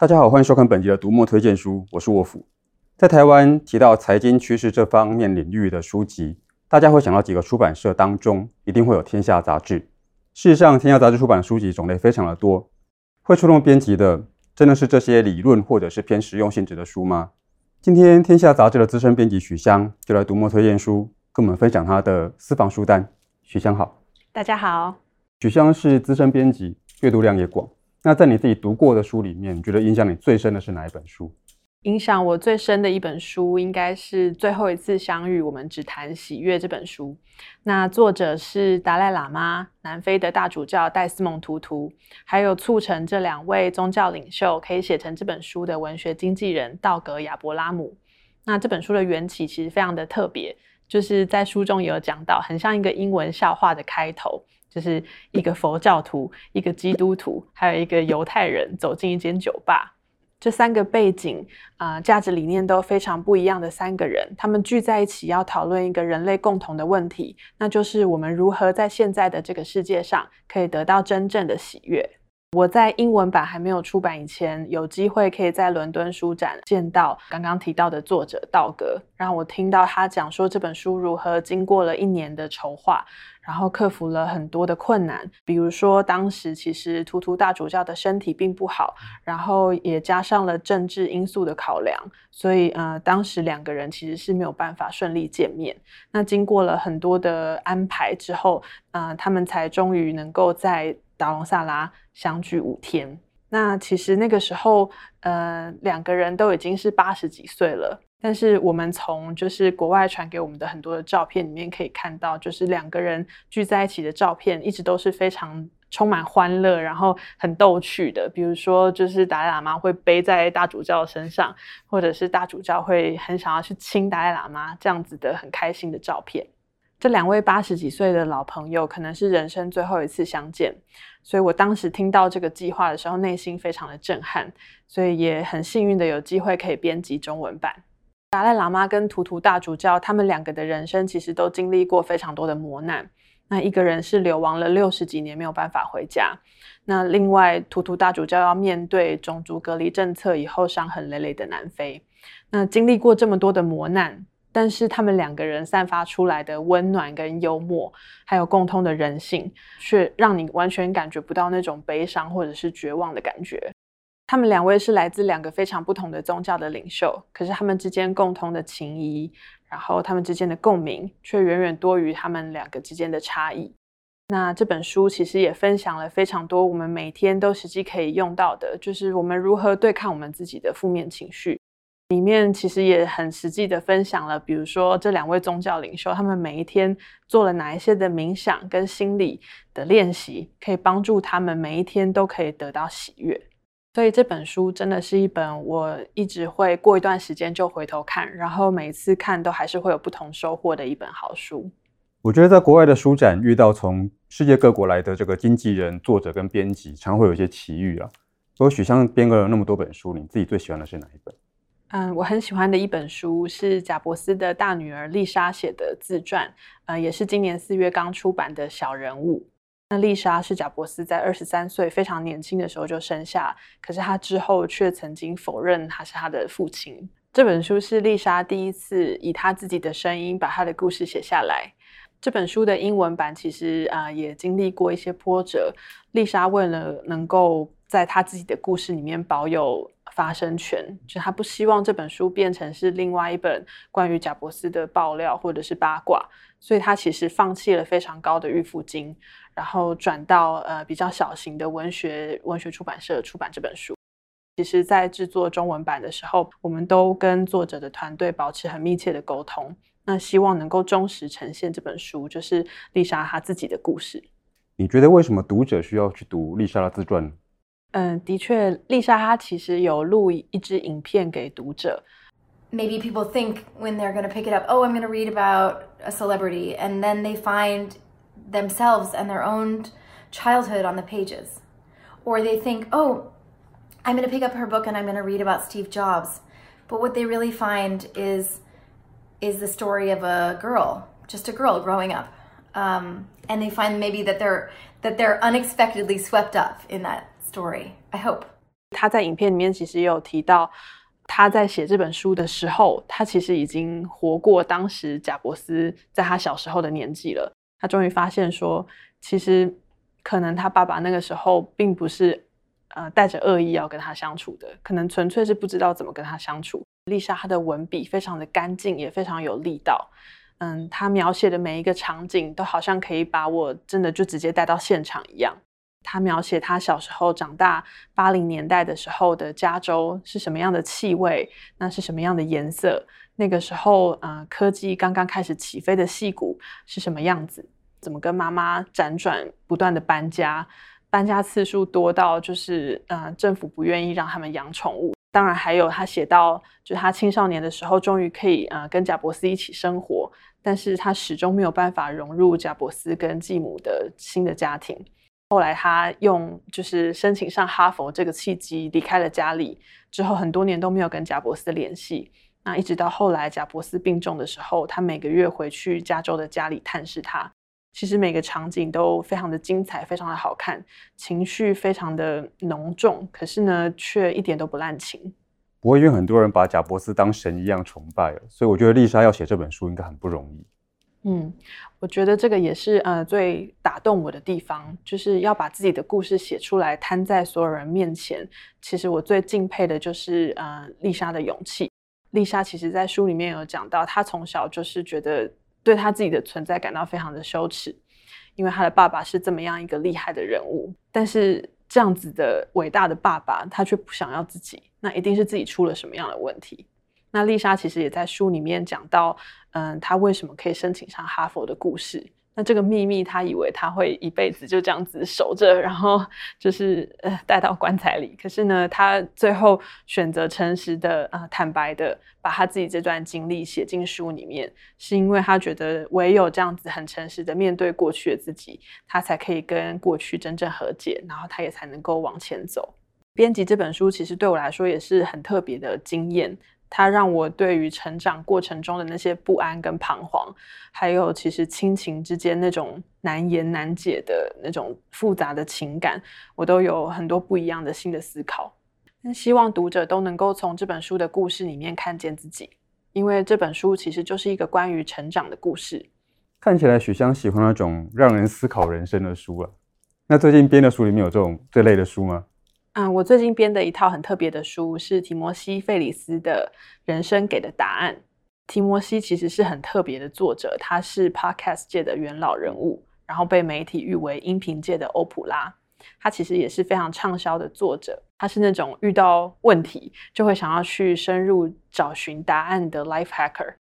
大家好，欢迎收看本集的读墨推荐书，我是沃夫。在台湾提到财经趋势这方面领域的书籍，大家会想到几个出版社当中一定会有《天下杂志》。事实上，《天下杂志》出版的书籍种类非常的多，会出动编辑的真的是这些理论或者是偏实用性质的书吗？今天，《天下杂志》的资深编辑许香就来读墨推荐书，跟我们分享他的私房书单。许香好，大家好。许香是资深编辑，阅读量也广。那在你自己读过的书里面，你觉得影响你最深的是哪一本书？影响我最深的一本书，应该是《最后一次相遇，我们只谈喜悦》这本书。那作者是达赖喇嘛，南非的大主教戴斯蒙图图，还有促成这两位宗教领袖可以写成这本书的文学经纪人道格亚伯拉姆。那这本书的缘起其实非常的特别，就是在书中也有讲到，很像一个英文笑话的开头，就是一个佛教徒、一个基督徒，还有一个犹太人走进一间酒吧。这三个背景啊、价值理念都非常不一样的三个人，他们聚在一起要讨论一个人类共同的问题，那就是我们如何在现在的这个世界上可以得到真正的喜悦。我在英文版还没有出版以前，有机会可以在伦敦书展见到刚刚提到的作者道格，让我听到他讲说这本书如何经过了一年的筹划。然后克服了很多的困难，比如说当时其实图图大主教的身体并不好，然后也加上了政治因素的考量，所以呃，当时两个人其实是没有办法顺利见面。那经过了很多的安排之后，呃，他们才终于能够在达隆萨拉相聚五天。那其实那个时候，呃，两个人都已经是八十几岁了。但是我们从就是国外传给我们的很多的照片里面可以看到，就是两个人聚在一起的照片，一直都是非常充满欢乐，然后很逗趣的。比如说，就是达赖喇嘛会背在大主教身上，或者是大主教会很想要去亲达赖喇嘛这样子的很开心的照片。这两位八十几岁的老朋友，可能是人生最后一次相见，所以我当时听到这个计划的时候，内心非常的震撼，所以也很幸运的有机会可以编辑中文版。达赖喇嘛跟图图大主教，他们两个的人生其实都经历过非常多的磨难。那一个人是流亡了六十几年，没有办法回家；那另外，图图大主教要面对种族隔离政策以后伤痕累累的南非。那经历过这么多的磨难，但是他们两个人散发出来的温暖跟幽默，还有共通的人性，却让你完全感觉不到那种悲伤或者是绝望的感觉。他们两位是来自两个非常不同的宗教的领袖，可是他们之间共通的情谊，然后他们之间的共鸣，却远远多于他们两个之间的差异。那这本书其实也分享了非常多我们每天都实际可以用到的，就是我们如何对抗我们自己的负面情绪。里面其实也很实际的分享了，比如说这两位宗教领袖，他们每一天做了哪一些的冥想跟心理的练习，可以帮助他们每一天都可以得到喜悦。所以这本书真的是一本我一直会过一段时间就回头看，然后每次看都还是会有不同收获的一本好书。我觉得在国外的书展遇到从世界各国来的这个经纪人、作者跟编辑，常会有一些奇遇啊。所以许香编了那么多本书，你自己最喜欢的是哪一本？嗯，我很喜欢的一本书是贾伯斯的大女儿丽莎写的自传，呃，也是今年四月刚出版的《小人物》。那丽莎是贾伯斯在二十三岁非常年轻的时候就生下，可是他之后却曾经否认他是他的父亲。这本书是丽莎第一次以她自己的声音把她的故事写下来。这本书的英文版其实啊、也经历过一些波折。丽莎为了能够在他自己的故事里面保有发声权，就他不希望这本书变成是另外一本关于贾伯斯的爆料或者是八卦，所以他其实放弃了非常高的预付金。然后转到呃比较小型的文学文学出版社出版这本书。其实，在制作中文版的时候，我们都跟作者的团队保持很密切的沟通。那希望能够忠实呈现这本书，就是丽莎她自己的故事。你觉得为什么读者需要去读丽莎的自传？嗯，的确，丽莎她其实有录一支影片给读者。Maybe people think when they're going to pick it up, oh, I'm going to read about a celebrity, and then they find themselves and their own childhood on the pages. Or they think, oh, I'm going to pick up her book and I'm going to read about Steve Jobs. But what they really find is, is the story of a girl, just a girl growing up. Um, and they find maybe that they're, that they're unexpectedly swept up in that story. I hope. 他在影片里面其实也有提到，他在写这本书的时候，他其实已经活过当时贾伯斯在他小时候的年纪了。他终于发现说，其实可能他爸爸那个时候并不是呃带着恶意要跟他相处的，可能纯粹是不知道怎么跟他相处。丽莎她的文笔非常的干净，也非常有力道。嗯，她描写的每一个场景都好像可以把我真的就直接带到现场一样。他描写他小时候长大八零年代的时候的加州是什么样的气味，那是什么样的颜色？那个时候，呃，科技刚刚开始起飞的矽谷是什么样子？怎么跟妈妈辗转不断的搬家，搬家次数多到就是，呃，政府不愿意让他们养宠物。当然，还有他写到，就他青少年的时候，终于可以呃跟贾伯斯一起生活，但是他始终没有办法融入贾伯斯跟继母的新的家庭。后来他用就是申请上哈佛这个契机离开了家里，之后很多年都没有跟贾伯斯联系。那一直到后来贾伯斯病重的时候，他每个月回去加州的家里探视他。其实每个场景都非常的精彩，非常的好看，情绪非常的浓重，可是呢，却一点都不滥情。不过因为很多人把贾伯斯当神一样崇拜，所以我觉得丽莎要写这本书应该很不容易。嗯，我觉得这个也是呃最打动我的地方，就是要把自己的故事写出来，摊在所有人面前。其实我最敬佩的就是呃丽莎的勇气。丽莎其实在书里面有讲到，她从小就是觉得对她自己的存在感到非常的羞耻，因为她的爸爸是这么样一个厉害的人物，但是这样子的伟大的爸爸，他却不想要自己，那一定是自己出了什么样的问题。那丽莎其实也在书里面讲到，嗯，她为什么可以申请上哈佛的故事。那这个秘密，她以为她会一辈子就这样子守着，然后就是呃带到棺材里。可是呢，她最后选择诚实的、呃坦白的，把她自己这段经历写进书里面，是因为她觉得唯有这样子很诚实的面对过去的自己，她才可以跟过去真正和解，然后她也才能够往前走。编辑这本书，其实对我来说也是很特别的经验。它让我对于成长过程中的那些不安跟彷徨，还有其实亲情之间那种难言难解的那种复杂的情感，我都有很多不一样的新的思考。那希望读者都能够从这本书的故事里面看见自己，因为这本书其实就是一个关于成长的故事。看起来许香喜欢那种让人思考人生的书啊。那最近编的书里面有这种这类的书吗？嗯，我最近编的一套很特别的书是提摩西·费里斯的《人生给的答案》。提摩西其实是很特别的作者，他是 Podcast 界的元老人物，然后被媒体誉为音频界的欧普拉。他其实也是非常畅销的作者，他是那种遇到问题就会想要去深入找寻答案的 Life Hacker。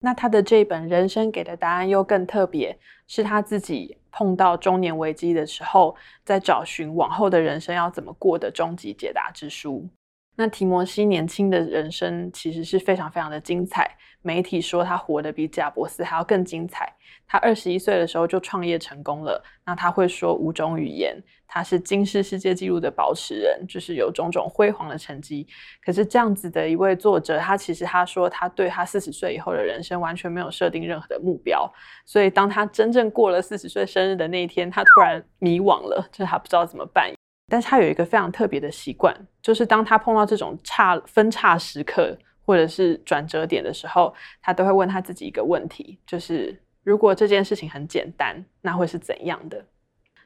那他的这本《人生给的答案》又更特别，是他自己碰到中年危机的时候，在找寻往后的人生要怎么过的终极解答之书。那提摩西年轻的人生其实是非常非常的精彩，媒体说他活得比贾伯斯还要更精彩。他二十一岁的时候就创业成功了，那他会说五种语言，他是金氏世界纪录的保持人，就是有种种辉煌的成绩。可是这样子的一位作者，他其实他说他对他四十岁以后的人生完全没有设定任何的目标，所以当他真正过了四十岁生日的那一天，他突然迷惘了，就是他不知道怎么办。但是他有一个非常特别的习惯，就是当他碰到这种差分岔时刻或者是转折点的时候，他都会问他自己一个问题，就是如果这件事情很简单，那会是怎样的？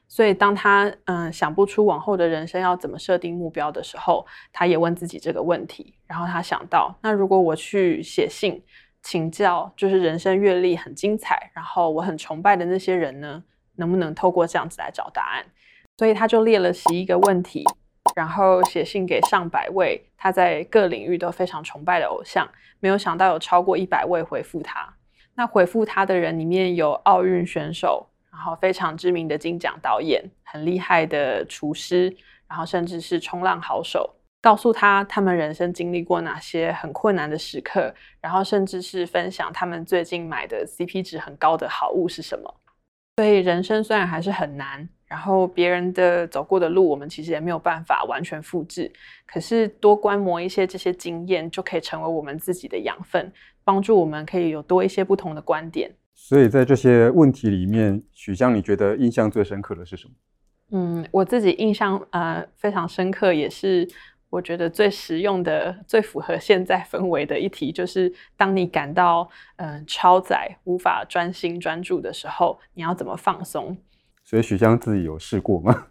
所以当他嗯想不出往后的人生要怎么设定目标的时候，他也问自己这个问题。然后他想到，那如果我去写信请教，就是人生阅历很精彩，然后我很崇拜的那些人呢，能不能透过这样子来找答案？所以他就列了十一个问题，然后写信给上百位他在各领域都非常崇拜的偶像，没有想到有超过一百位回复他。那回复他的人里面有奥运选手，然后非常知名的金奖导演，很厉害的厨师，然后甚至是冲浪好手，告诉他他们人生经历过哪些很困难的时刻，然后甚至是分享他们最近买的 CP 值很高的好物是什么。所以人生虽然还是很难。然后别人的走过的路，我们其实也没有办法完全复制。可是多观摩一些这些经验，就可以成为我们自己的养分，帮助我们可以有多一些不同的观点。所以在这些问题里面，许香，你觉得印象最深刻的是什么？嗯，我自己印象呃非常深刻，也是我觉得最实用的、最符合现在氛围的一题，就是当你感到嗯、呃、超载、无法专心专注的时候，你要怎么放松？所以许香自己有试过吗？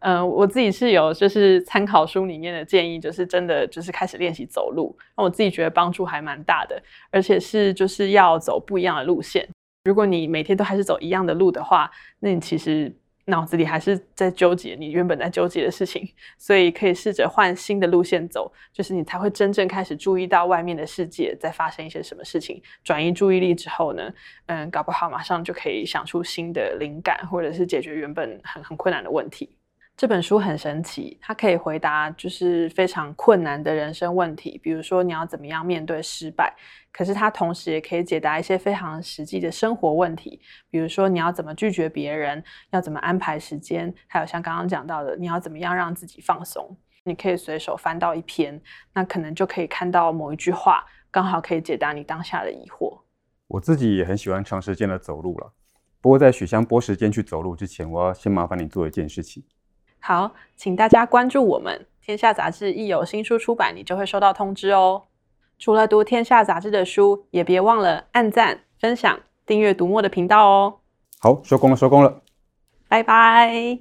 嗯、我自己是有，就是参考书里面的建议，就是真的就是开始练习走路，那我自己觉得帮助还蛮大的，而且是就是要走不一样的路线。如果你每天都还是走一样的路的话，那你其实。脑子里还是在纠结你原本在纠结的事情，所以可以试着换新的路线走，就是你才会真正开始注意到外面的世界在发生一些什么事情。转移注意力之后呢，嗯，搞不好马上就可以想出新的灵感，或者是解决原本很很困难的问题。这本书很神奇，它可以回答就是非常困难的人生问题，比如说你要怎么样面对失败。可是它同时也可以解答一些非常实际的生活问题，比如说你要怎么拒绝别人，要怎么安排时间，还有像刚刚讲到的，你要怎么样让自己放松。你可以随手翻到一篇，那可能就可以看到某一句话，刚好可以解答你当下的疑惑。我自己也很喜欢长时间的走路了，不过在许香拨时间去走路之前，我要先麻烦你做一件事情。好，请大家关注我们《天下杂志》，一有新书出版，你就会收到通知哦。除了读《天下杂志》的书，也别忘了按赞、分享、订阅读墨的频道哦。好，收工了，收工了，拜拜。